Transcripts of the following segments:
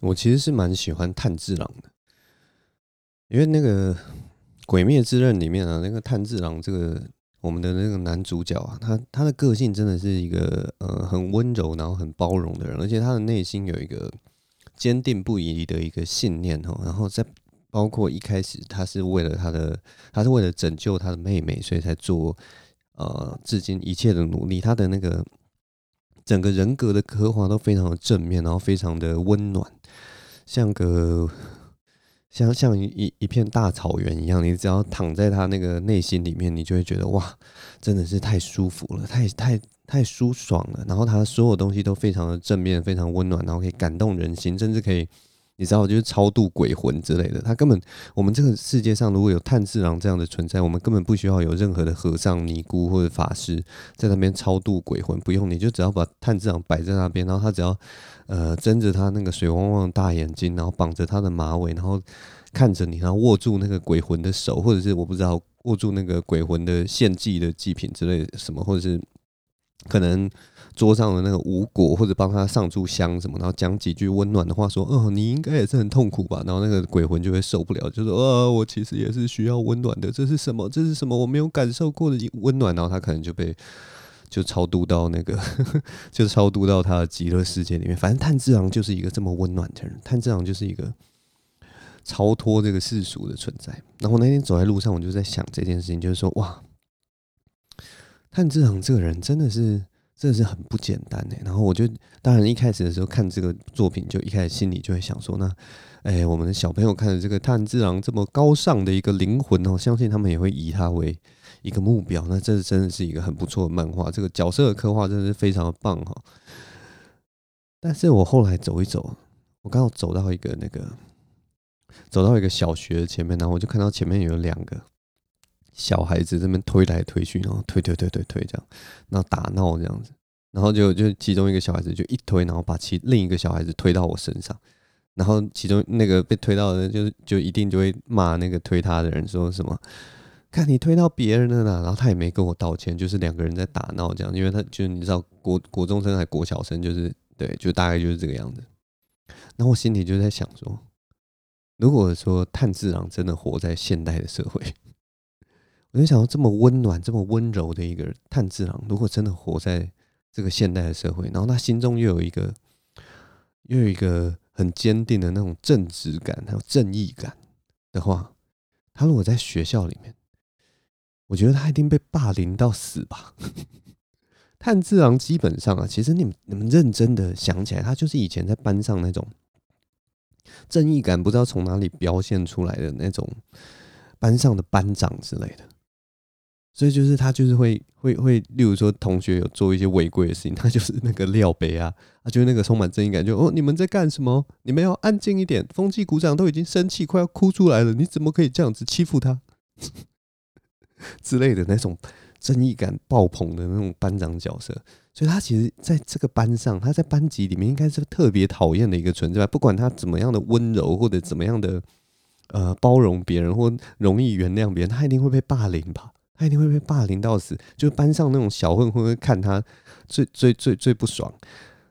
我其实是蛮喜欢炭治郎的，因为那个《鬼灭之刃》里面啊，那个炭治郎这个我们的那个男主角啊，他他的个性真的是一个呃很温柔，然后很包容的人，而且他的内心有一个坚定不移的一个信念哦。然后在包括一开始，他是为了他的，他是为了拯救他的妹妹，所以才做呃至今一切的努力。他的那个整个人格的刻画都非常的正面，然后非常的温暖。像个像像一一片大草原一样，你只要躺在他那个内心里面，你就会觉得哇，真的是太舒服了，太太太舒爽了。然后他所有东西都非常的正面，非常温暖，然后可以感动人心，甚至可以。你知道，就是超度鬼魂之类的。他根本，我们这个世界上如果有炭治郎这样的存在，我们根本不需要有任何的和尚、尼姑或者法师在那边超度鬼魂，不用，你就只要把炭治郎摆在那边，然后他只要呃睁着他那个水汪汪的大眼睛，然后绑着他的马尾，然后看着你，然后握住那个鬼魂的手，或者是我不知道握住那个鬼魂的献祭的祭品之类的什么，或者是可能。桌上的那个无果，或者帮他上炷香什么，然后讲几句温暖的话，说：“哦，你应该也是很痛苦吧？”然后那个鬼魂就会受不了，就说：“哦，我其实也是需要温暖的。这是什么？这是什么？我没有感受过的温暖。”然后他可能就被就超度到那个，就超度到他的极乐世界里面。反正炭治郎就是一个这么温暖的人，炭治郎就是一个超脱这个世俗的存在。然后那天走在路上，我就在想这件事情，就是说：“哇，炭治郎这个人真的是。”真的是很不简单哎，然后我就当然一开始的时候看这个作品，就一开始心里就会想说，那哎，我们的小朋友看着这个炭治郎这么高尚的一个灵魂哦，相信他们也会以他为一个目标。那这真的是一个很不错的漫画，这个角色的刻画真的是非常的棒哈。但是我后来走一走，我刚好走到一个那个，走到一个小学前面，然后我就看到前面有两个。小孩子这边推来推去，然后推推推推推这样，然后打闹这样子，然后就就其中一个小孩子就一推，然后把其另一个小孩子推到我身上，然后其中那个被推到的人就就一定就会骂那个推他的人说什么，看你推到别人了啦，然后他也没跟我道歉，就是两个人在打闹这样，因为他就你知道国国中生还国小生，就是对，就大概就是这个样子。然后我心里就在想说，如果说炭治郎真的活在现代的社会。我就想到这么温暖、这么温柔的一个炭治郎，如果真的活在这个现代的社会，然后他心中又有一个又有一个很坚定的那种正直感，还有正义感的话，他如果在学校里面，我觉得他一定被霸凌到死吧。炭治郎基本上啊，其实你们你们认真的想起来，他就是以前在班上那种正义感不知道从哪里表现出来的那种班上的班长之类的。所以就是他就是会会会，例如说同学有做一些违规的事情，他就是那个料杯啊，他就是那个充满正义感，就哦，你们在干什么？你们要安静一点。风纪股长都已经生气快要哭出来了，你怎么可以这样子欺负他 之类的那种正义感爆棚的那种班长角色？所以他其实在这个班上，他在班级里面应该是特别讨厌的一个存在，不管他怎么样的温柔或者怎么样的呃包容别人或容易原谅别人，他一定会被霸凌吧。他一定会霸凌到死，就是班上那种小混混会看他最最最最不爽，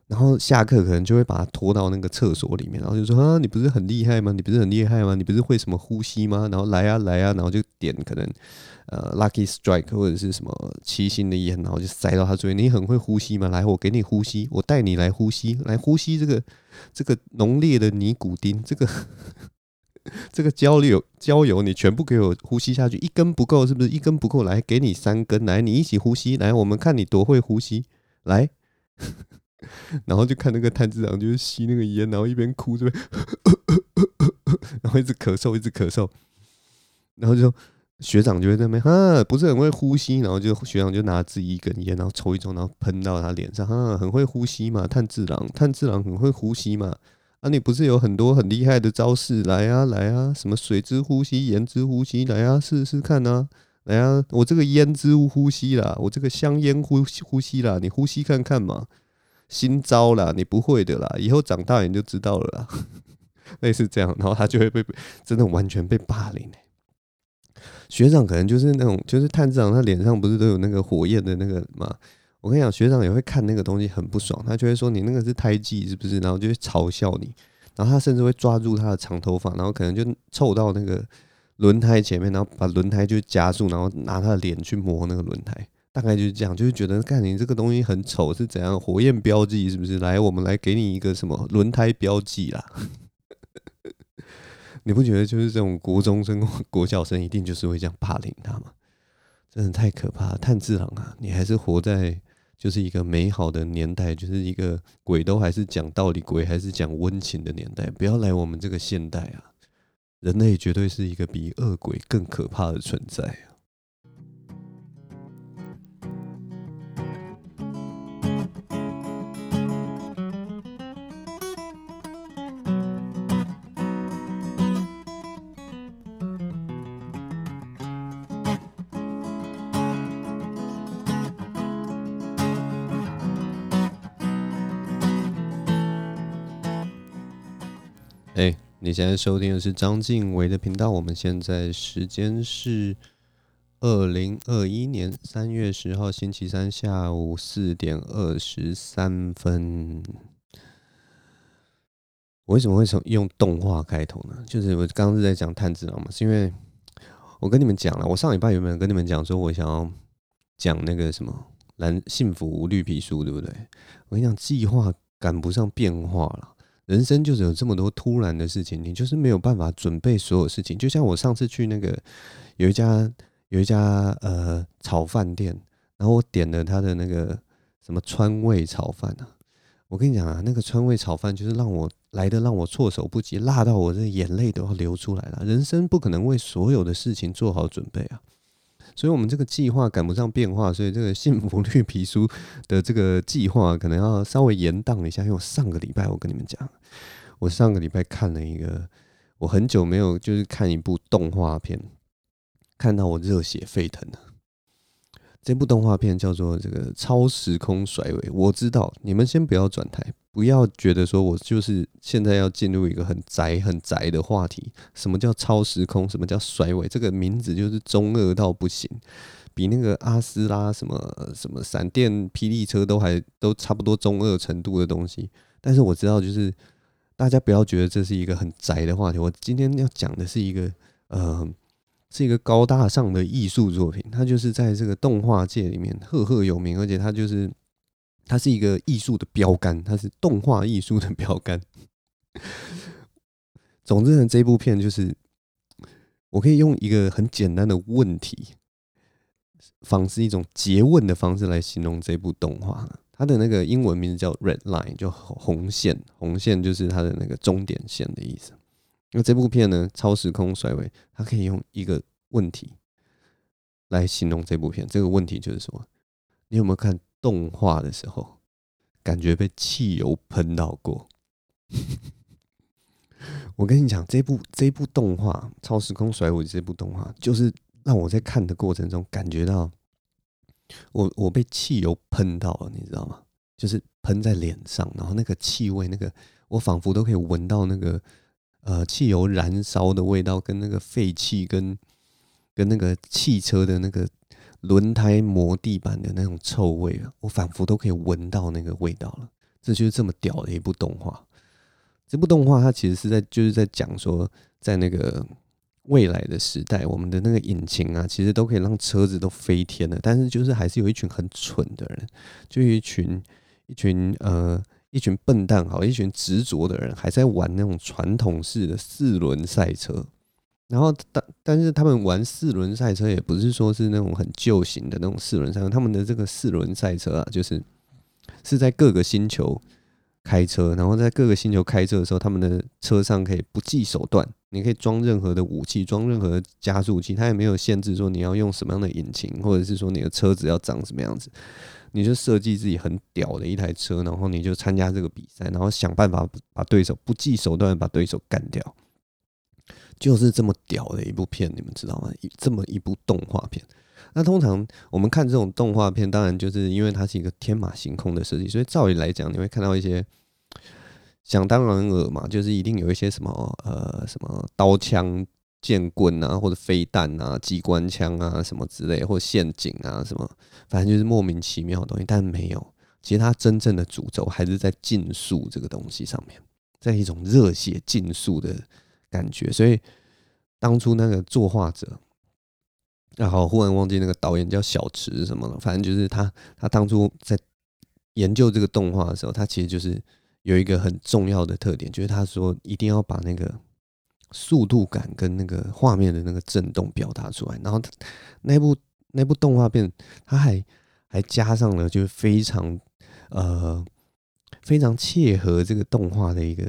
然后下课可能就会把他拖到那个厕所里面，然后就说啊，你不是很厉害吗？你不是很厉害吗？你不是会什么呼吸吗？然后来啊来啊，然后就点可能呃 Lucky Strike 或者是什么七星的烟，然后就塞到他嘴里。你很会呼吸吗？来，我给你呼吸，我带你来呼吸，来呼吸这个这个浓烈的尼古丁，这个。这个交流交友，你全部给我呼吸下去，一根不够是不是？一根不够，来给你三根，来你一起呼吸，来我们看你多会呼吸，来，然后就看那个炭治郎就是吸那个烟，然后一边哭这边，然后一直咳嗽，一直咳嗽，然后就学长就会在那边，哈，不是很会呼吸，然后就学长就拿自己一根烟，然后抽一抽，然后喷到他脸上，哈，很会呼吸嘛，炭治郎，炭治郎很会呼吸嘛。啊，你不是有很多很厉害的招式？来啊，来啊，什么水之呼吸、盐之呼吸，来啊，试试看啊，来啊，我这个烟之呼吸啦，我这个香烟呼吸呼吸啦，你呼吸看看嘛。新招啦，你不会的啦，以后长大你就知道了啦。类似这样，然后他就会被真的完全被霸凌、学长可能就是那种，就是探长他脸上不是都有那个火焰的那个嘛。我跟你讲，学长也会看那个东西很不爽，他就会说你那个是胎记是不是？然后就会嘲笑你，然后他甚至会抓住他的长头发，然后可能就凑到那个轮胎前面，然后把轮胎就加速，然后拿他的脸去磨那个轮胎，大概就是这样，就是觉得看你这个东西很丑是怎样，火焰标记是不是？来，我们来给你一个什么轮胎标记啦。你不觉得就是这种国中生、国小生一定就是会这样霸凌他吗？真的太可怕了！炭治郎啊，你还是活在就是一个美好的年代，就是一个鬼都还是讲道理，鬼还是讲温情的年代。不要来我们这个现代啊！人类绝对是一个比恶鬼更可怕的存在啊！你现在收听的是章晋唯的频道。我们现在时间是二零二一年三月十号星期三下午四点二十三分。我为什么会从用动画开头呢？就是我刚刚是在讲炭治郎嘛，是因为我跟你们讲了，我上礼拜有没有跟你们讲说，我想要讲那个什么蓝幸福绿皮书，对不对？我跟你讲，计划赶不上变化了。人生就是有这么多突然的事情，你就是没有办法准备所有事情。就像我上次去那个有一家有一家呃炒饭店，然后我点了他的那个什么川味炒饭啊，我跟你讲啊，那个川味炒饭就是让我来的让我措手不及，辣到我这眼泪都要流出来了。人生不可能为所有的事情做好准备啊。所以，我们这个计划赶不上变化，所以这个幸福绿皮书的这个计划可能要稍微延宕一下。因为我上个礼拜，我跟你们讲，我上个礼拜看了一个，我很久没有就是看一部动画片，看到我热血沸腾了。这部动画片叫做《这个超时空甩尾》，我知道你们先不要转台，不要觉得说我就是现在要进入一个很宅很宅的话题。什么叫超时空？什么叫甩尾？这个名字就是中二到不行，比那个阿斯拉什么什么闪电霹雳车都还都差不多中二程度的东西。但是我知道，就是大家不要觉得这是一个很宅的话题。我今天要讲的是一个呃。是一个高大上的艺术作品，它就是在这个动画界里面赫赫有名，而且它就是它是一个艺术的标杆，它是动画艺术的标杆。总之呢，这部片就是我可以用一个很简单的问题，仿似一种诘问的方式来形容这部动画。它的那个英文名字叫 Red Line，就红线，红线就是它的那个终点线的意思。那这部片呢，超时空甩尾，它可以用一个问题来形容这部片。这个问题就是说，你有没有看动画的时候，感觉被汽油喷到过？我跟你讲，这部这部动画《超时空甩尾》这部动画，就是让我在看的过程中感觉到我，我被汽油喷到了，你知道吗？就是喷在脸上，然后那个气味，那个我仿佛都可以闻到那个。呃，汽油燃烧的味道，跟那个废气，跟跟那个汽车的那个轮胎磨地板的那种臭味啊，我仿佛都可以闻到那个味道了。这就是这么屌的一部动画。这部动画它其实是在就是在讲说，在那个未来的时代，我们的那个引擎啊，其实都可以让车子都飞天了，但是就是还是有一群很蠢的人，就一群一群呃。一群笨蛋，好，一群执着的人，还在玩那种传统式的四轮赛车。然后，但但是他们玩四轮赛车，也不是说是那种很旧型的那种四轮赛车。他们的这个四轮赛车啊，就是是在各个星球开车，然后在各个星球开车的时候，他们的车上可以不计手段，你可以装任何的武器，装任何的加速器，它也没有限制说你要用什么样的引擎，或者是说你的车子要长什么样子。你就设计自己很屌的一台车，然后你就参加这个比赛，然后想办法把对手不计手段把对手干掉，就是这么屌的一部片，你们知道吗？这么一部动画片。那通常我们看这种动画片，当然就是因为它是一个天马行空的设计，所以照理来讲，你会看到一些想当然尔嘛，就是一定有一些什么呃什么刀枪。剑棍啊，或者飞弹啊，机关枪啊，什么之类，或陷阱啊，什么，反正就是莫名其妙的东西。但没有，其实它真正的主轴还是在竞速这个东西上面。在一种热血竞速的感觉。所以当初那个作画者，然后忽然忘记那个导演叫小池什么了，反正就是他，他当初在研究这个动画的时候，他其实就是有一个很重要的特点，就是他说一定要把那个速度感跟那个画面的那个震动表达出来。然后那部那部动画片，他还还加上了就是非常呃非常切合这个动画的一个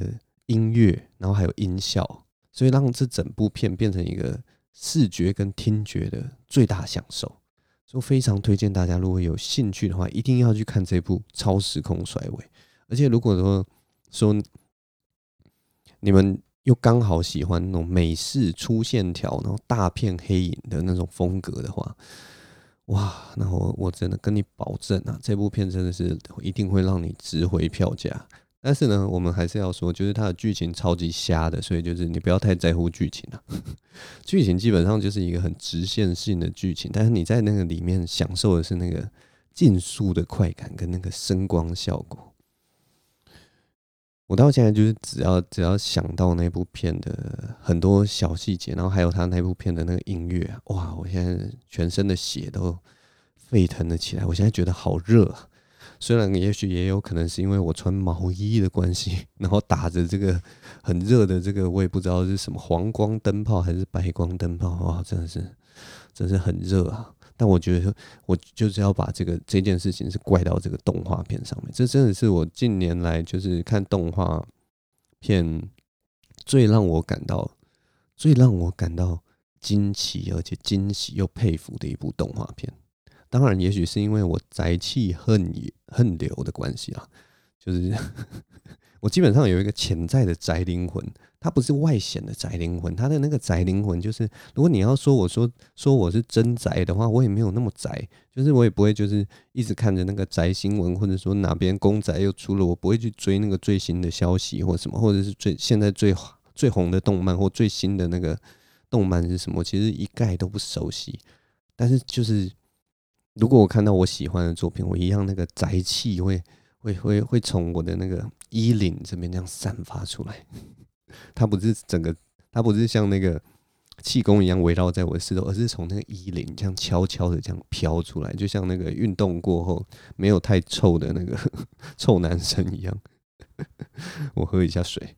音乐，然后还有音效，所以让这整部片变成一个。视觉跟听觉的最大享受，所以非常推荐大家，如果有兴趣的话，一定要去看这部《超时空甩尾》。而且，如果说说你们又刚好喜欢那种美式粗线条，然后大片黑影的那种风格的话，哇，那我我真的跟你保证啊，这部片真的是一定会让你值回票价。但是呢，我们还是要说，就是它的剧情超级瞎的，所以就是你不要太在乎剧情啊。剧情基本上就是一个很直线性的剧情，但是你在那个里面享受的是那个竞速的快感跟那个声光效果。我到现在就是只要只要想到那部片的很多小细节，然后还有他那部片的那个音乐，哇！我现在全身的血都沸腾了起来，我现在觉得好热啊。虽然也许也有可能是因为我穿毛衣的关系，然后打着这个很热的这个，我也不知道是什么黄光灯泡还是白光灯泡，哇，真的是，真是很热啊！但我觉得我就是要把这个这件事情是怪到这个动画片上面，这真的是我近年来就是看动画片最让我感到、最让我感到惊奇而且惊喜又佩服的一部动画片。当然，也许是因为我宅气恨恨流的关系啊，就是 我基本上有一个潜在的宅灵魂，它不是外显的宅灵魂，它的那个宅灵魂就是，如果你要说我说说我是真宅的话，我也没有那么宅，就是我也不会就是一直看着那个宅新闻，或者说哪边公仔又出了，我不会去追那个最新的消息或什么，或者是最现在最最红的动漫或最新的那个动漫是什么，其实一概都不熟悉，但是就是。如果我看到我喜欢的作品，我一样那个宅气会会会会从我的那个衣领这边这样散发出来。它不是整个，它不是像那个气功一样围绕在我的四周，而是从那个衣领这样悄悄的这样飘出来，就像那个运动过后没有太臭的那个 臭男生一样。我喝一下水。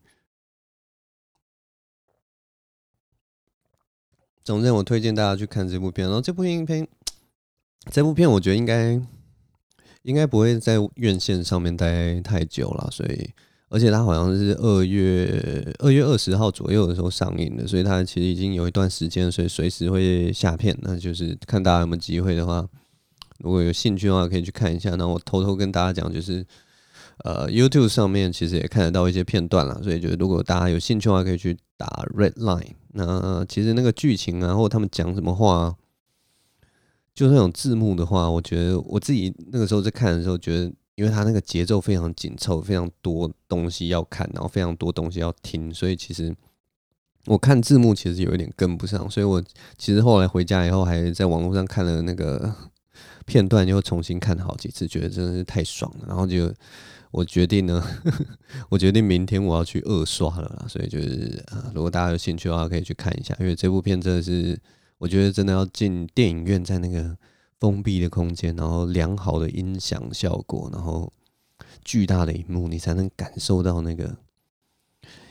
总之，我推荐大家去看这部片，然后这部影片。这部片我觉得应该应该不会在院线上面待太久了，所以而且它好像是二月二月二十号左右的时候上映的，所以它其实已经有一段时间，所以随时会下片。那就是看大家有没有机会的话，如果有兴趣的话，可以去看一下。那我偷偷跟大家讲，就是呃，YouTube 上面其实也看得到一些片段了，所以就是如果大家有兴趣的话，可以去打 Red Line。那其实那个剧情啊，或他们讲什么话。就那种字幕的话，我觉得我自己那个时候在看的时候，觉得因为它那个节奏非常紧凑，非常多东西要看，然后非常多东西要听，所以其实我看字幕其实有一点跟不上。所以我其实后来回家以后，还在网络上看了那个 片段，又重新看了好几次，觉得真的是太爽了。然后就我决定呢，我决定明天我要去二刷了啦。所以就是啊，如果大家有兴趣的话，可以去看一下，因为这部片真的是。我觉得真的要进电影院，在那个封闭的空间，然后良好的音响效果，然后巨大的荧幕，你才能感受到那个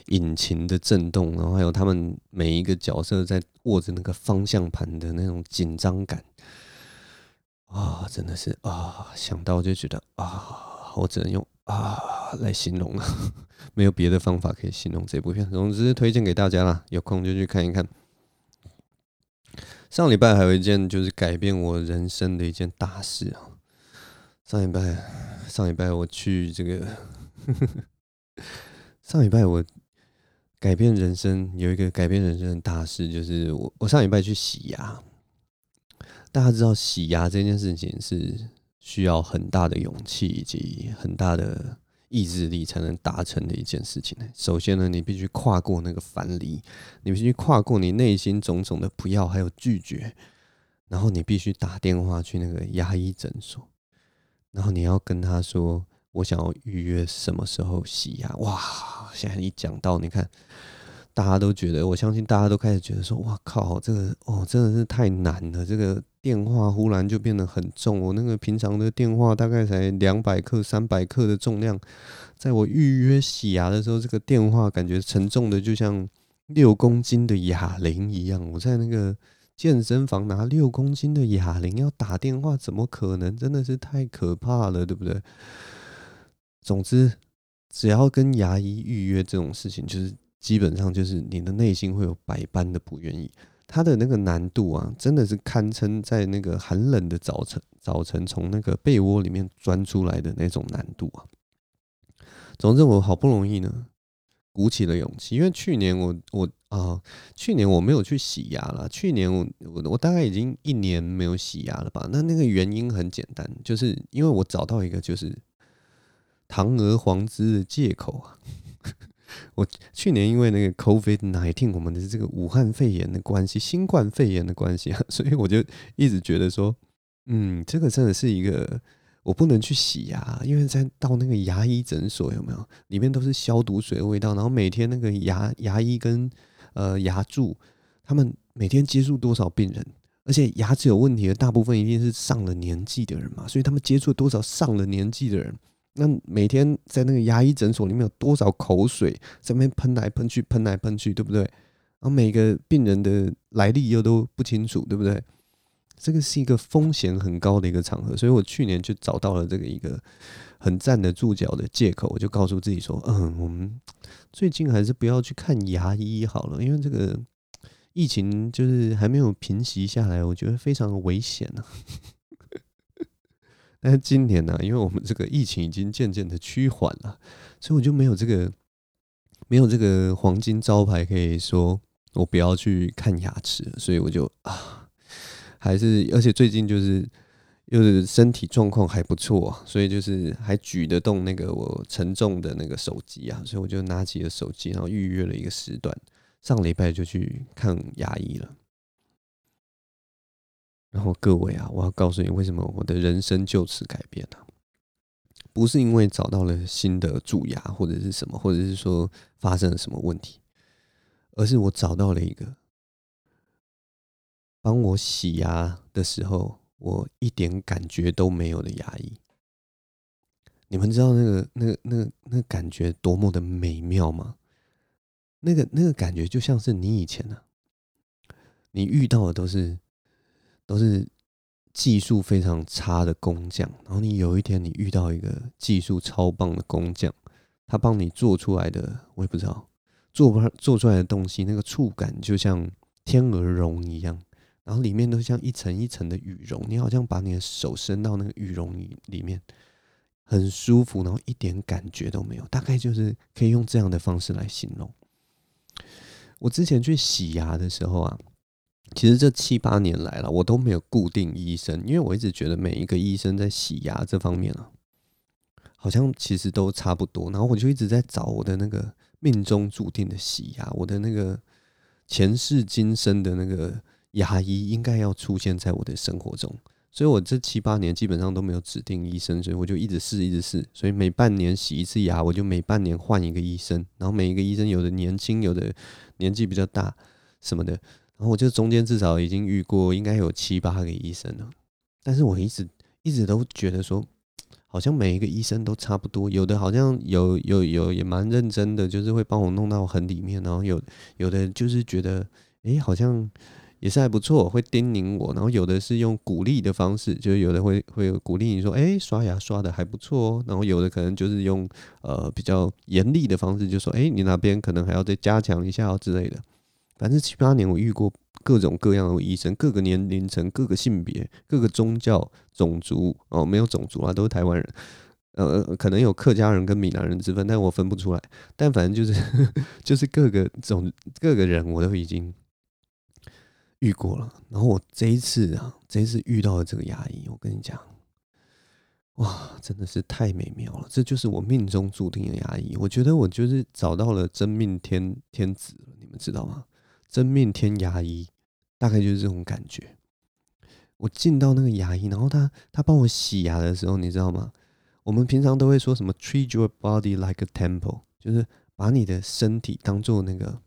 引擎的震动，然后还有他们每一个角色在握着那个方向盘的那种紧张感啊，真的是啊，想到就觉得啊，我只能用啊来形容了，没有别的方法可以形容这部片。总之推荐给大家啦，有空就去看一看。上礼拜还有一件就是改变我人生的一件大事啊！上礼拜，上礼拜我去这个，上礼拜我改变人生有一个改变人生的大事，就是我我上礼拜去洗牙。大家知道洗牙这件事情是需要很大的勇气以及很大的。意志力才能达成的一件事情呢。首先呢，你必须跨过那个樊篱，你必须跨过你内心种种的不要还有拒绝，然后你必须打电话去那个牙医诊所，然后你要跟他说：“我想要预约什么时候洗牙。哇，现在一讲到，你看，大家都觉得，我相信大家都开始觉得说，哇靠，这个哦，真的是太难了。这个电话忽然就变得很重，我那个平常的电话大概才两百克、三百克的重量，在我预约洗牙的时候，这个电话感觉沉重的就像六公斤的哑铃一样。我在那个。健身房拿六公斤的哑铃要打电话，怎么可能？真的是太可怕了，对不对？总之，只要跟牙医预约这种事情，就是基本上就是你的内心会有百般的不愿意。它的那个难度啊，真的是堪称在那个寒冷的早晨，早晨从那个被窝里面钻出来的那种难度啊。总之，我好不容易呢。鼓起了勇气，因为去年我我啊、去年我没有去洗牙了。去年我我我大概已经一年没有洗牙了吧？那那个原因很简单，就是因为我找到一个就是堂而皇之的借口啊。我去年因为那个 COVID-19，我们的这个武汉肺炎的关系，新冠肺炎的关系啊，所以我就一直觉得说，嗯，这个真的是一个。我不能去洗牙，因为在到那个牙医诊所有没有？里面都是消毒水的味道，然后每天那个牙牙医跟呃牙柱，他们每天接触多少病人，而且牙齿有问题的大部分一定是上了年纪的人嘛，所以他们接触多少上了年纪的人，那每天在那个牙医诊所里面有多少口水在那边喷来喷去，喷来喷去，对不对？然后每个病人的来历又都不清楚，对不对？这个是一个风险很高的一个场合，所以我去年就找到了这个一个很站得住脚的借口，我就告诉自己说：“嗯，我们最近还是不要去看牙医好了，因为这个疫情就是还没有平息下来，我觉得非常的危险啊。”但是今年呢，因为我们这个疫情已经渐渐的趋缓了，所以我就没有这个没有这个黄金招牌可以说我不要去看牙齿，所以我就啊。还是，而且最近就是又是身体状况还不错，所以就是还举得动那个我沉重的那个手机啊，所以我就拿起了手机，然后预约了一个时段，上礼拜就去看牙医了。然后各位啊，我要告诉你，为什么我的人生就此改变了？不是因为找到了新的蛀牙或者是什么，或者是说发生了什么问题，而是我找到了一个。帮我洗牙的时候，我一点感觉都没有的牙医，你们知道那个、那个、那个、那个感觉多么的美妙吗？那个、那个感觉就像是你以前呢、啊，你遇到的都是都是技术非常差的工匠，然后你有一天你遇到一个技术超棒的工匠，他帮你做出来的，我也不知道做不做出来的东西，那个触感就像天鹅绒一样。然后里面都像一层一层的羽绒，你好像把你的手伸到那个羽绒里里面，很舒服，然后一点感觉都没有。大概就是可以用这样的方式来形容。我之前去洗牙的时候啊，其实这七八年来了，我都没有固定医生，因为我一直觉得每一个医生在洗牙这方面啊，好像其实都差不多。然后我就一直在找我的那个命中注定的洗牙，我的那个前世今生的那个。牙医应该要出现在我的生活中，所以我这七八年基本上都没有指定医生，所以我就一直试，一直试。所以每半年洗一次牙，我就每半年换一个医生。然后每一个医生有的年轻，有的年纪比较大，什么的。然后我就中间至少已经遇过应该有七八个医生了。但是我一直一直都觉得说，好像每一个医生都差不多，有的好像有有有也蛮认真的，就是会帮我弄到很里面。然后有有的就是觉得，诶，好像。也是还不错，会叮咛我，然后有的是用鼓励的方式，就是有的会会鼓励你说，哎、刷牙刷的还不错哦，然后有的可能就是用呃比较严厉的方式，就说，哎、你那边可能还要再加强一下之类的。反正七八年我遇过各种各样的医生，各个年龄层、各个性别、各个宗教、种族哦，没有种族啊，都是台湾人，呃，可能有客家人跟闽南人之分，但我分不出来。但反正就是 就是各个种各个人我都已经。遇过了，然后我这一次啊，这一次遇到了这个牙医，我跟你讲，哇，真的是太美妙了！这就是我命中注定的牙医，我觉得我就是找到了真命天天子，你们知道吗？真命天牙医，大概就是这种感觉。我进到那个牙医，然后他他帮我洗牙的时候，你知道吗？我们平常都会说什么 “treat your body like a temple”，就是把你的身体当做那个，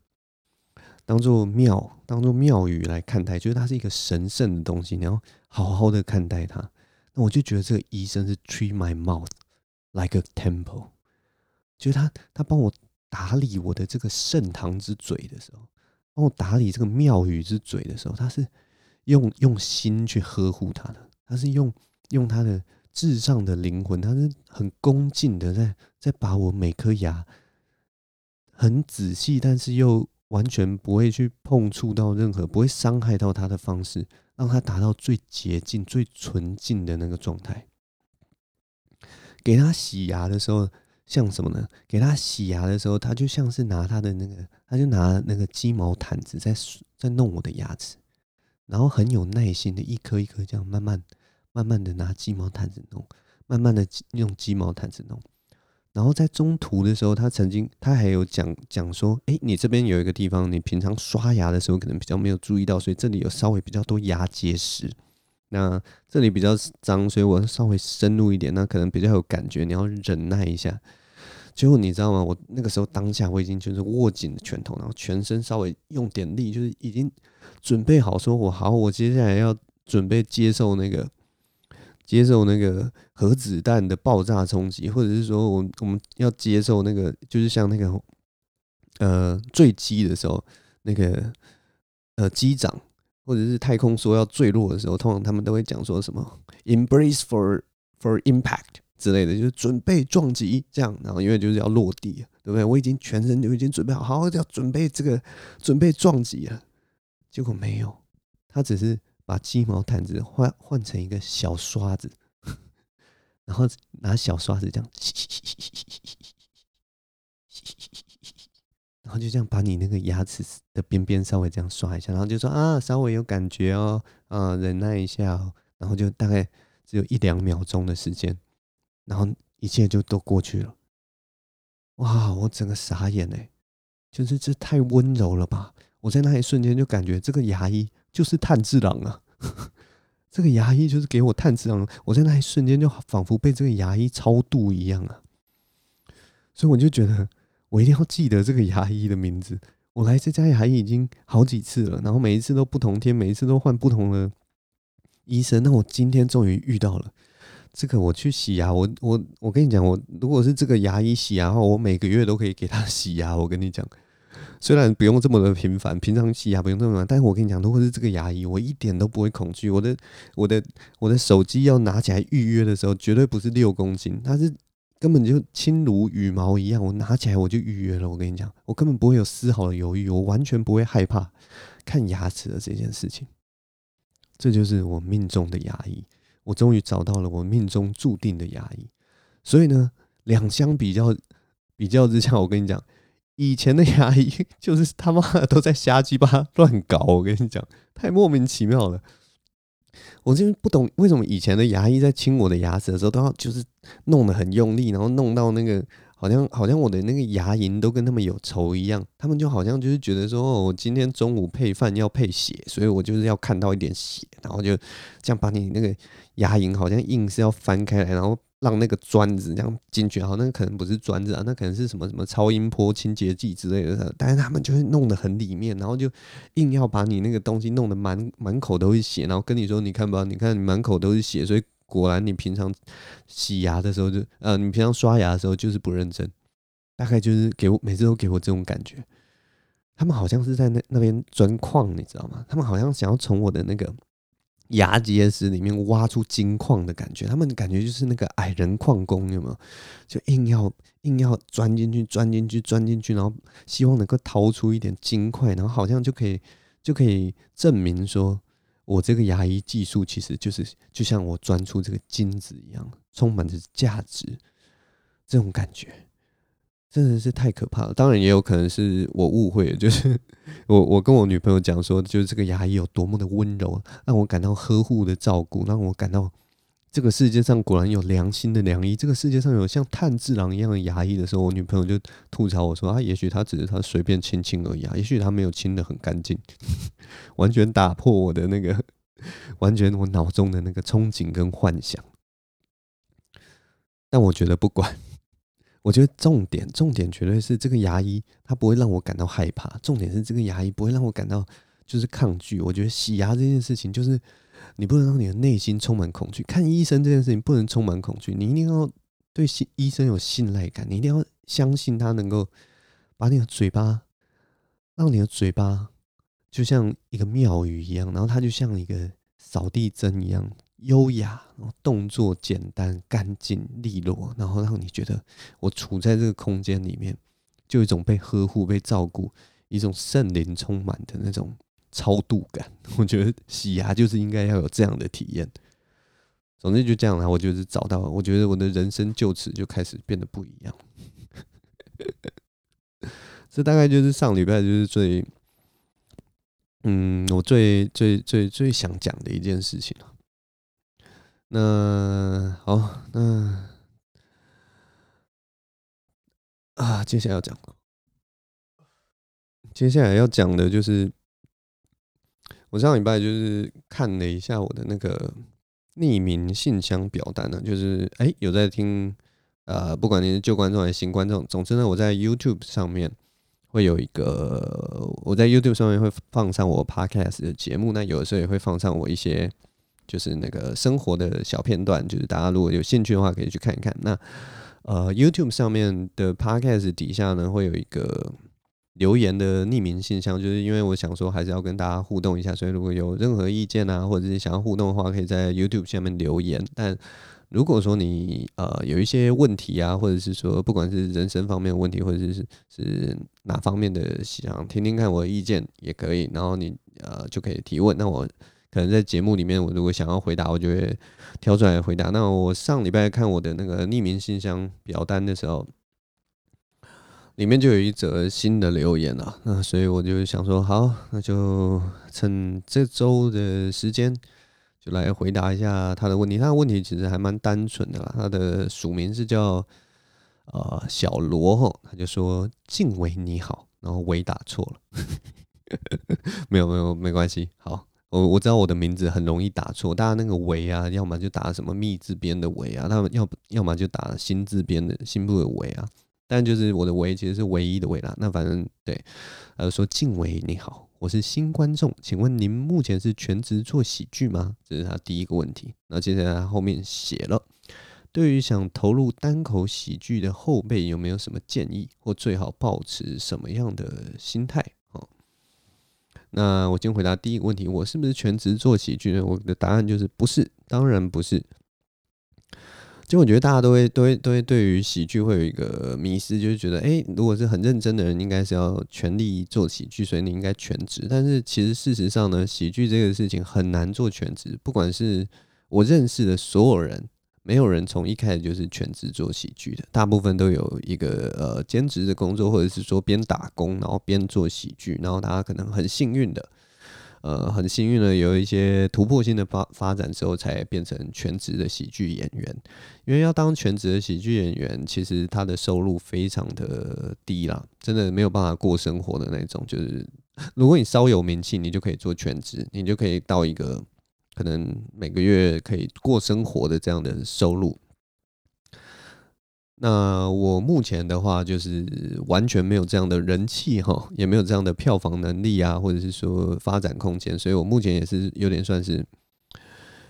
当做庙，当做庙宇来看待，就是它是一个神圣的东西，你要好好的看待它。那我就觉得这个医生是 “treat my mouth like a temple”，就是他他帮我打理我的这个圣堂之嘴的时候，帮我打理这个庙宇之嘴的时候，他是用用心去呵护他的，他是用用他的。至上的灵魂，他是很恭敬的，在在把我每颗牙很仔细，但是又完全不会去碰触到任何，不会伤害到他的方式，让他达到最洁净、最纯净的那个状态。给他洗牙的时候，像什么呢？给他洗牙的时候，他就像是拿他的那个，他就拿那个鸡毛毯子在在弄我的牙齿，然后很有耐心的一颗一颗这样慢慢。慢慢的拿鸡毛毯子弄，慢慢的用鸡毛毯子弄，然后在中途的时候，他曾经他还有讲讲说，哎，你这边有一个地方，你平常刷牙的时候可能比较没有注意到，所以这里有稍微比较多牙结石。那这里比较脏，所以我稍微深入一点，那可能比较有感觉，你要忍耐一下。结果你知道吗？我那个时候当下我已经就是握紧拳头，然后全身稍微用点力，就是已经准备好说，我好，我接下来要准备接受那个。接受那个核子弹的爆炸冲击，或者是说，我我们要接受那个，就是像那个呃坠机的时候，那个呃机长或者是太空梭要坠落的时候，通常他们都会讲说什么 “embrace for for impact” 之类的，就是准备撞击这样。然后因为就是要落地，对不对？我已经全身就已经准备好，好好要准备这个准备撞击了，结果没有，他只是。把鸡毛毯子换换成一个小刷子，然后拿小刷子这样，后就这样把你那个牙齿的边边稍微这样刷一下，然后就说啊，稍微有感觉哦，啊，忍耐一下哦，然后就大概只有一两秒钟的时间，然后一切就都过去了。哇，我整个傻眼哎，就是这太温柔了吧！我在那一瞬间就感觉这个牙医。就是炭治郎啊，这个牙医就是给我炭治郎，我在那一瞬间就仿佛被这个牙医超度一样啊，所以我就觉得我一定要记得这个牙医的名字。我来这家牙医已经好几次了，然后每一次都不同天，每一次都换不同的医生。那我今天终于遇到了这个，我去洗牙，我我我跟你讲，我如果是这个牙医洗牙的话，我每个月都可以给他洗牙。我跟你讲。虽然不用这么的频繁，平常洗牙不用这么频繁，但是我跟你讲，如果是这个牙医，我一点都不会恐惧。我的、我的、我的手机要拿起来预约的时候，绝对不是六公斤，它是根本就轻如羽毛一样。我拿起来我就预约了。我跟你讲，我根本不会有丝毫的犹豫，我完全不会害怕看牙齿的这件事情。这就是我命中的牙医，我终于找到了我命中注定的牙医。所以呢，两相比较比较之下，我跟你讲。以前的牙医 就是他妈的都在瞎鸡巴乱搞，我跟你讲，太莫名其妙了。我真不懂为什么以前的牙医在清我的牙齿的时候，都要就是弄得很用力，然后弄到那个好像好像我的那个牙龈都跟他们有仇一样。他们就好像就是觉得说，哦，我今天中午配饭要配血，所以我就是要看到一点血，然后就这样把你那个牙龈好像硬是要翻开来，然后。让那个砖子这样进去，好，那个可能不是砖子啊，那可能是什么什么超音波清洁剂之类的。但是他们就会弄得很里面，然后就硬要把你那个东西弄得满满口都是血，然后跟你说：“你看吧，你看你满口都是血。”所以果然你平常洗牙的时候就呃，你平常刷牙的时候就是不认真，大概就是给我每次都给我这种感觉。他们好像是在那那边钻矿，你知道吗？他们好像想要从我的那个。牙结石里面挖出金矿的感觉，他们感觉就是那个矮人矿工，有没有？就硬要硬要钻进去，钻进去，钻进去，然后希望能够掏出一点金块，然后好像就可以就可以证明说，我这个牙医技术其实就是就像我钻出这个金子一样，充满着价值，这种感觉。真的是太可怕了，当然也有可能是我误会，就是 我我跟我女朋友讲说，就是这个牙医有多么的温柔，让我感到呵护的照顾，让我感到这个世界上果然有良心的良医，这个世界上有像炭治郎一样的牙医的时候，我女朋友就吐槽我说啊，也许他只是他随便亲亲而已啊，也许他没有亲得很干净，完全打破我的那个，完全我脑中的那个憧憬跟幻想。但我觉得不管，我觉得重点重点绝对是这个牙医，他不会让我感到害怕。重点是这个牙医不会让我感到就是抗拒。我觉得洗牙这件事情，就是你不能让你的内心充满恐惧。看医生这件事情不能充满恐惧，你一定要对信医生有信赖感，你一定要相信他能够把你的嘴巴，让你的嘴巴就像一个庙宇一样，然后它就像一个扫地僧一样。优雅，动作简单、干净利落，然后让你觉得我处在这个空间里面，就有一种被呵护、被照顾，一种圣灵充满的那种超度感。我觉得洗牙就是应该要有这样的体验。总之就这样啦，我就是找到，我觉得我的人生就此就开始变得不一样。这大概就是上礼拜就是最，嗯，我最最最最想讲的一件事情了。那好，那啊，接下来要讲，接下来要讲的就是，我上礼拜就是看了一下我的那个匿名信箱表单呢，就是哎、有在听，呃，不管你是旧观众还是新观众，总之呢，我在 YouTube 上面会有一个，我在 YouTube 上面会放上我 Podcast 的节目，那有的时候也会放上我一些。就是那个生活的小片段，就是大家如果有兴趣的话，可以去看一看。那呃，YouTube 上面的 Podcast 底下呢，会有一个留言的匿名信箱，就是因为我想说还是要跟大家互动一下，所以如果有任何意见啊，或者是想要互动的话，可以在 YouTube 下面留言。但如果说你呃有一些问题啊，或者是说不管是人生方面的问题，或者是是哪方面的想听听看我的意见也可以，然后你呃就可以提问。那我。可能在节目里面，我如果想要回答，我就会挑出来回答。那我上礼拜看我的那个匿名信箱表单的时候，里面就有一则新的留言了。那所以我就想说，好，那就趁这周的时间，就来回答一下他的问题。他的问题其实还蛮单纯的啦。他的署名是叫呃小罗吼，他就说：“静伟你好。”然后伟打错了，没有没有没关系，好。我我知道我的名字很容易打错，大家那个“维”啊，要么就打什么“密”字边的“维”啊，他们要要么就打“心”字边的“心”部的“维”啊。但就是我的“维”其实是唯一的“维”啦。那反正对，呃，说静伟你好，我是新观众，请问您目前是全职做喜剧吗？这是他第一个问题。那接下来他后面写了，对于想投入单口喜剧的后辈，有没有什么建议，或最好保持什么样的心态？那我先回答第一个问题，我是不是全职做喜剧呢？我的答案就是不是，当然不是。就我觉得大家都会、都会、都会对于喜剧会有一个迷失，就是觉得，诶，如果是很认真的人，应该是要全力做喜剧，所以你应该全职。但是其实事实上呢，喜剧这个事情很难做全职，不管是我认识的所有人。没有人从一开始就是全职做喜剧的，大部分都有一个呃兼职的工作，或者是说边打工然后边做喜剧，然后大家可能很幸运的，呃很幸运的有一些突破性的发发展之后，才变成全职的喜剧演员。因为要当全职的喜剧演员，其实他的收入非常的低啦，真的没有办法过生活的那种。就是 如果你稍有名气，你就可以做全职，你就可以到一个。可能每个月可以过生活的这样的收入，那我目前的话就是完全没有这样的人气哈，也没有这样的票房能力啊，或者是说发展空间，所以我目前也是有点算是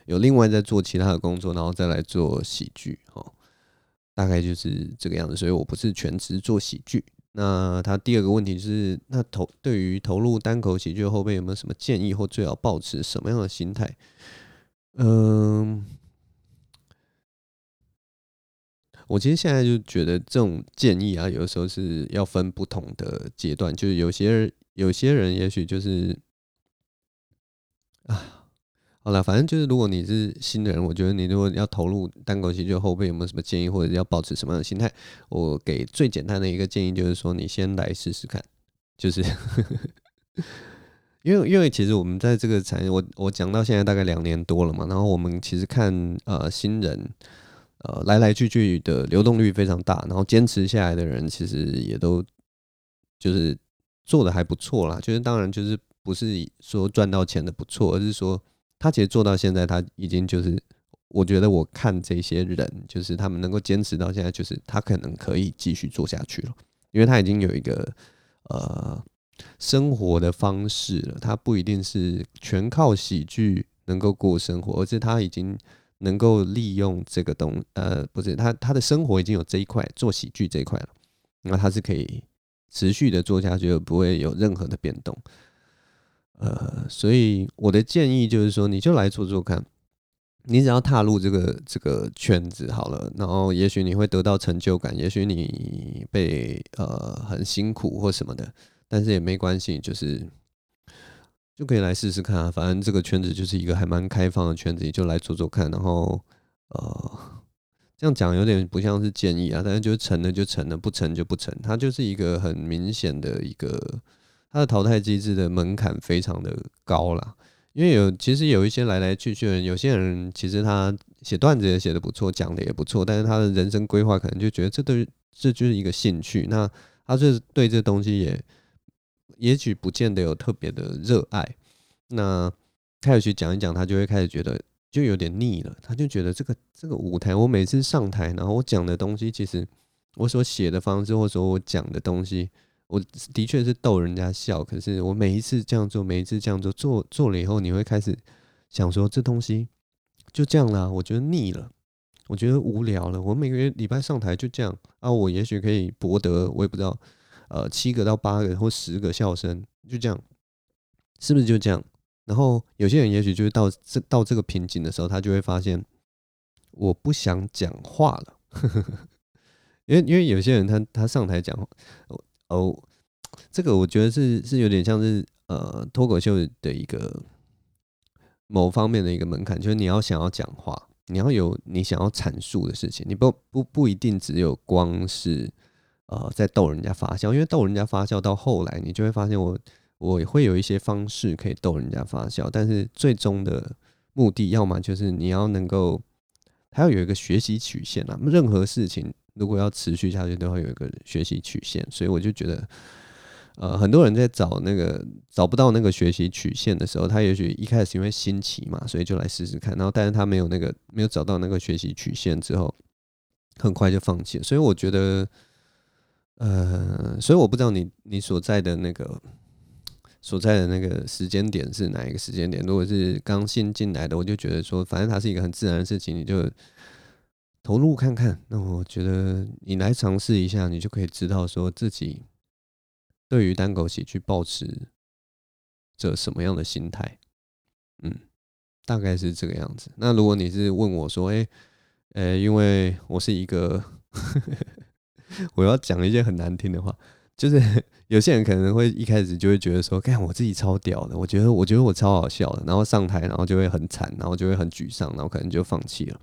有另外在做其他的工作，然后再来做喜剧哈，大概就是这个样子，所以我不是全职做喜剧。那他第二个问题是，那投对于投入单口喜剧后辈有没有什么建议，或最好保持什么样的心态？嗯，我其实现在就觉得这种建议啊，有的时候是要分不同的阶段，就是有些有些人也许就是啊。好了，反正就是，如果你是新人，我觉得你如果要投入单口喜剧后辈有没有什么建议，或者要保持什么样的心态？我给最简单的一个建议就是说，你先来试试看，就是 因为因为其实我们在这个产业，我我讲到现在大概两年多了嘛，然后我们其实看呃新人呃来来去去的流动率非常大，然后坚持下来的人其实也都就是做的还不错啦，就是当然就是不是说赚到钱的不错，而是说。他其实做到现在，他已经就是我觉得我看这些人，就是他们能够坚持到现在，就是他可能可以继续做下去了，因为他已经有一个呃生活的方式了，他不一定是全靠喜剧能够过生活，而是他已经能够利用这个东呃，不是他他的生活已经有这一块做喜剧这一块了，那他是可以持续的做下去，而不会有任何的变动。呃，所以我的建议就是说，你就来做做看。你只要踏入这个这个圈子好了，然后也许你会得到成就感，也许你被呃很辛苦或什么的，但是也没关系，就是就可以来试试看啊。反正这个圈子就是一个还蛮开放的圈子，你就来做做看。然后呃，这样讲有点不像是建议啊，但是就成了就成了，不成就不成。它就是一个很明显的一个。它的淘汰机制的门槛非常的高啦，因为有其实有一些来来去去的人，有些人其实他写段子也写的不错，讲的也不错，但是他的人生规划可能就觉得这对这就是一个兴趣，那他就是对这东西也也许不见得有特别的热爱，那开始去讲一讲，他就会开始觉得就有点腻了，他就觉得这个这个舞台，我每次上台，然后我讲的东西，其实我所写的方式，或者我讲的东西。我的确是逗人家笑，可是我每一次这样做，每一次这样做，做做了以后，你会开始想说，这东西就这样啦，我觉得腻了，我觉得无聊了。我每个月礼拜上台就这样啊，我也许可以博得，我也不知道，呃，七个到八个或十个笑声，就这样，是不是就这样？然后有些人也许就是到这到这个瓶颈的时候，他就会发现，我不想讲话了，因为因为有些人他他上台讲话。哦，这个我觉得是是有点像是呃脱口秀的一个某方面的一个门槛，就是你要想要讲话，你要有你想要阐述的事情，你不不不一定只有光是呃在逗人家发笑，因为逗人家发笑到后来，你就会发现我我会有一些方式可以逗人家发笑，但是最终的目的，要么就是你要能够，还要有一个学习曲线啊，任何事情。如果要持续下去，都会有一个学习曲线，所以我就觉得，呃，很多人在找那个找不到那个学习曲线的时候，他也许一开始因为新奇嘛，所以就来试试看，然后但是他没有那个没有找到那个学习曲线之后，很快就放弃了。所以我觉得，呃，所以我不知道你你所在的那个所在的那个时间点是哪一个时间点。如果是刚新进来的，我就觉得说，反正它是一个很自然的事情，你就。投入看看，那我觉得你来尝试一下，你就可以知道说自己对于单口喜剧抱持着什么样的心态。嗯，大概是这个样子。那如果你是问我说，诶，呃，因为我是一个，我要讲一些很难听的话，就是 有些人可能会一开始就会觉得说，看我自己超屌的，我觉得我觉得我超好笑的，然后上台，然后就会很惨，然后就会很沮丧，然后可能就放弃了。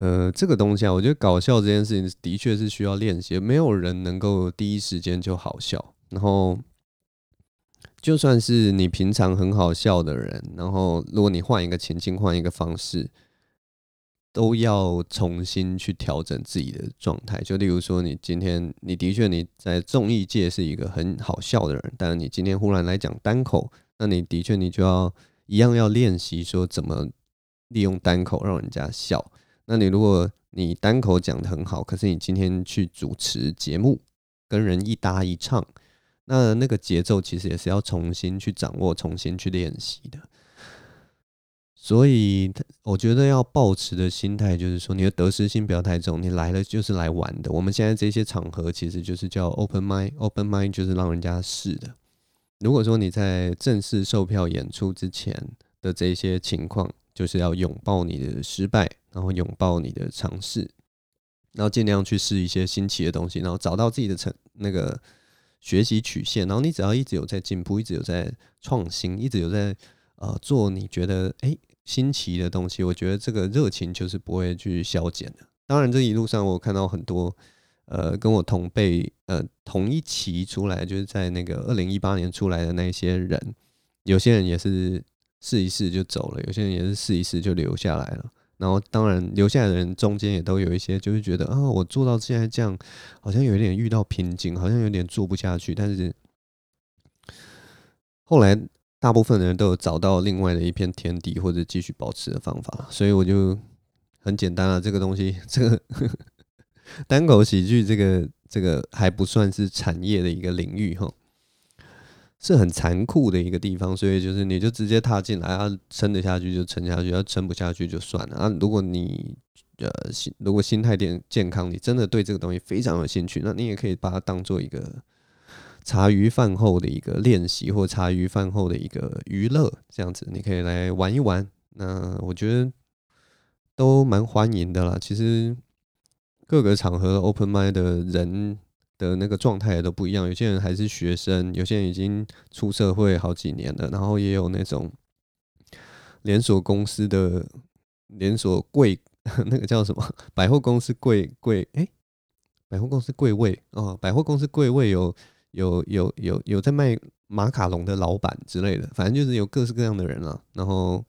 呃，这个东西啊，我觉得搞笑这件事情的确是需要练习，没有人能够第一时间就好笑。然后，就算是你平常很好笑的人，然后如果你换一个情境，换一个方式，都要重新去调整自己的状态。就例如说，你今天你的确你在综艺界是一个很好笑的人，但是你今天忽然来讲单口，那你的确你就要一样要练习说怎么利用单口让人家笑。那你如果你单口讲得很好，可是你今天去主持节目，跟人一搭一唱，那那个节奏其实也是要重新去掌握、重新去练习的。所以我觉得要保持的心态就是说，你的得失心不要太重，你来了就是来玩的。我们现在这些场合其实就是叫 open mind，open mind 就是让人家试的。如果说你在正式售票演出之前的这些情况，就是要拥抱你的失败，然后拥抱你的尝试，然后尽量去试一些新奇的东西，然后找到自己的成那个学习曲线。然后你只要一直有在进步，一直有在创新，一直有在呃做你觉得诶新奇的东西，我觉得这个热情就是不会去消减的。当然，这一路上我看到很多呃跟我同辈呃同一期出来，就是在那个二零一八年出来的那些人，有些人也是。试一试就走了，有些人也是试一试就留下来了。然后，当然留下来的人中间也都有一些，就是觉得啊，我做到现在这样，好像有点遇到瓶颈，好像有点做不下去。但是后来大部分的人都有找到另外的一片天地或者继续保持的方法，所以我就很简单啊，这个东西，这个单口喜剧，这个这个还不算是产业的一个领域哈，是很残酷的一个地方，所以就是你就直接踏进来啊，撑得下去就撑下去，要撑不下去就算了啊。如果你呃心如果心态点健康，你真的对这个东西非常有兴趣，那你也可以把它当做一个。茶余饭后的一个练习，或茶余饭后的一个娱乐，这样子你可以来玩一玩。那我觉得都蛮欢迎的啦。其实各个场合 open mic 的人的那个状态也都不一样。有些人还是学生，有些人已经出社会好几年了，然后也有那种连锁公司的连锁柜，那个叫什么百货公司柜柜？哎，百货公司柜位哦，百货公司柜位有。有有有有在卖马卡龙的老板之类的，反正就是有各式各样的人啊。然后，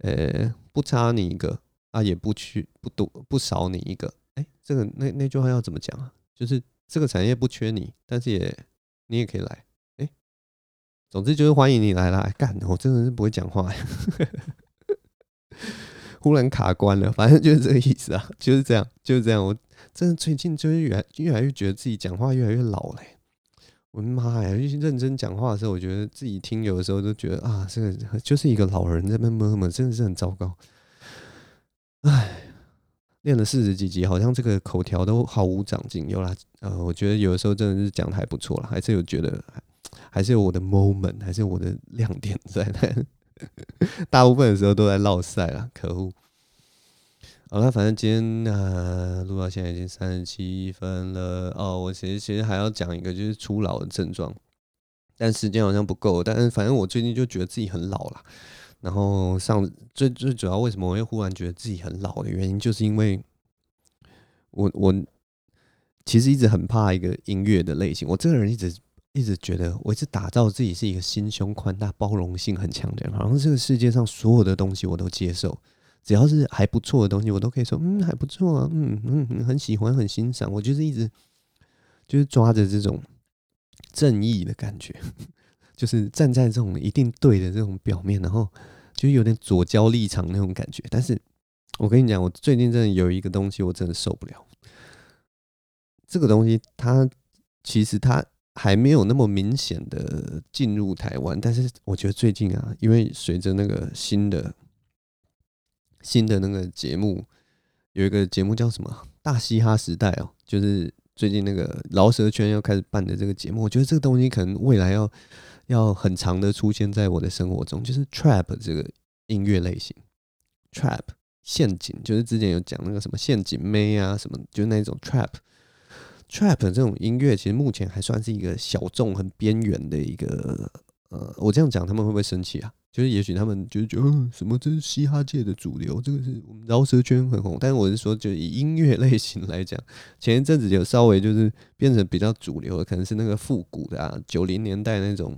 呃、不差你一个啊，也不去不多不少你一个。哎、这个那那句话要怎么讲啊？就是这个产业不缺你，但是也你也可以来。哎、总之就是欢迎你来啦。干，我真的是不会讲话，忽然卡关了。反正就是这个意思啊，就是这样，就是这样。我。真的最近就是越来越来越觉得自己讲话越来越老嘞、我的妈呀，越认真讲话的时候，我觉得自己听有的时候都觉得啊，这个就是一个老人在那边闷闷，真的是很糟糕。唉，练了四十几集，好像这个口条都毫无长进。有啦，呃，我觉得有的时候真的是讲的还不错了，还是有觉得还是有我的 moment，还是我的亮点在那。大部分的时候都在烙赛了，可恶。好了，反正今天呃，录、到现在已经三十七分了哦。我其实其实还要讲一个，就是初老的症状，但时间好像不够。但是反正我最近就觉得自己很老了。然后上最最主要为什么我会忽然觉得自己很老的原因，就是因为我我其实一直很怕一个音乐的类型。我这个人一直一直觉得，我一直打造自己是一个心胸宽大、包容性很强的人，好像这个世界上所有的东西我都接受。只要是还不错的东西，我都可以说，嗯，还不错啊，嗯嗯，很喜欢，很欣赏。我就是一直就是抓着这种正义的感觉，就是站在这种一定对的这种表面，然后就有点左交立场那种感觉。但是我跟你讲，我最近真的有一个东西，我真的受不了。这个东西它其实它还没有那么明显的进入台湾，但是我觉得最近啊，因为随着那个新的。新的那个节目有一个节目叫什么《大嘻哈时代》哦，就是最近那个饶舌圈要开始办的这个节目。我觉得这个东西可能未来要要很长的出现在我的生活中，就是 trap 这个音乐类型，trap 陷阱，就是之前有讲那个什么陷阱妹啊什么，就是那种 trap trap 这种音乐，其实目前还算是一个小众、很边缘的一个。呃，我这样讲他们会不会生气啊？就是也许他们就是觉得，嗯，什么这是嘻哈界的主流，这个是我们饶舌圈很红。但是我是说，就以音乐类型来讲，前一阵子有稍微就是变成比较主流的，可能是那个复古的啊，九零年代那种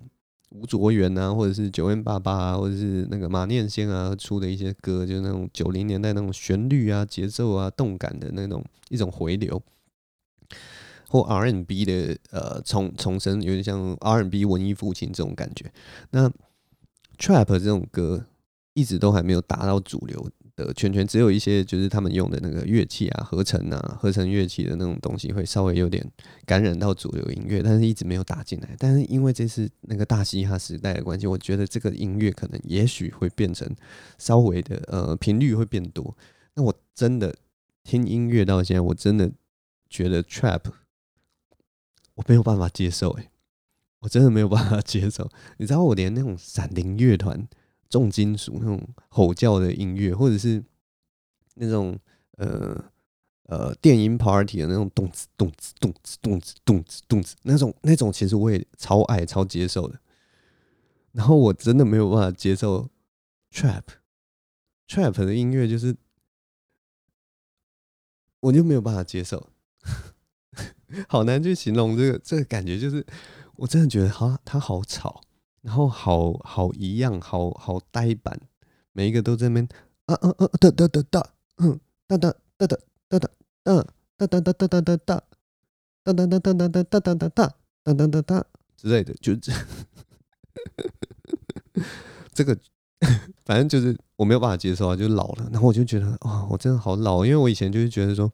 吴卓源啊，或者是九万八八啊，或者是那个马念先啊出的一些歌，就是那种九零年代那种旋律啊、节奏啊、动感的那种一种回流。或 R&B 的呃重重生，有点像 R&B 文艺复兴这种感觉。那 Trap 这种歌一直都还没有达到主流的圈圈，只有一些就是他们用的那个乐器啊、合成啊、合成乐器的那种东西会稍微有点感染到主流音乐，但是一直没有打进来。但是因为这是那个大嘻哈时代的关系，我觉得这个音乐可能也许会变成稍微的呃频率会变多。那我真的听音乐到现在，我真的觉得 Trap。我没有办法接受，哎，我真的没有办法接受。你知道，我连那种闪灵乐团、重金属那种吼叫的音乐，或者是那种呃呃电音 party 的那种动次动次动次动次动次动次那种那种，其实我也超爱、超接受的。然后我真的没有办法接受 trap trap 的音乐，就是我就没有办法接受。好难去形容这个这个感觉，就是我真的觉得好，他好吵，然后好好一样，好好呆板，每一个都在那边啊啊啊哒哒哒哒，嗯哒哒哒哒哒哒嗯哒哒哒哒哒哒哒哒哒哒哒哒哒哒哒哒哒哒之类的，就这。这个 反正就是我没有办法接受啊，就老了。然后我就觉得啊、哦，我真的好老，因为我以前就是觉得说，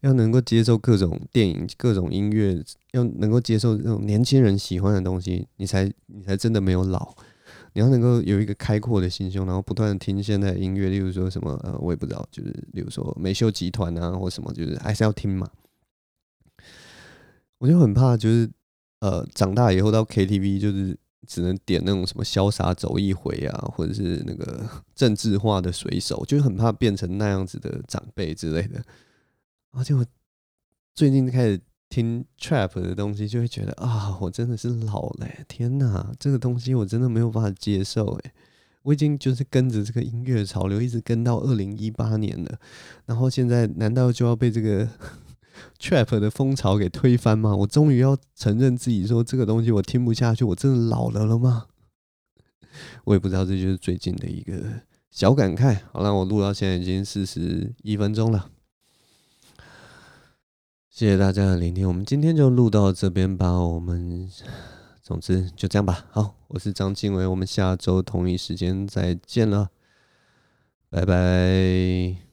要能够接受各种电影、各种音乐，要能够接受这种年轻人喜欢的东西，你才你才真的没有老。你要能够有一个开阔的心胸，然后不断的听现在的音乐，例如说什么呃，我也不知道，就是例如说美秀集团啊，或什么，就是还是要听嘛。我就很怕，就是呃，长大以后到 KTV，就是只能点那种什么潇洒走一回啊，或者是那个 政治化的水手，就很怕变成那样子的长辈之类的。而且我最近开始。听 trap 的东西就会觉得啊，我真的是老了，天哪，这个东西我真的没有办法接受诶，我已经就是跟着这个音乐潮流一直跟到二零一八年了，然后现在难道就要被这个 trap 的风潮给推翻吗？我终于要承认自己说这个东西我听不下去，我真的老了了吗？我也不知道，这就是最近的一个小感慨。好了，我录到现在已经四十一分钟了。谢谢大家的聆听，我们今天就录到这边吧。我们 总之就这样吧。好，我是张经纬，我们下周同一时间再见了，拜拜。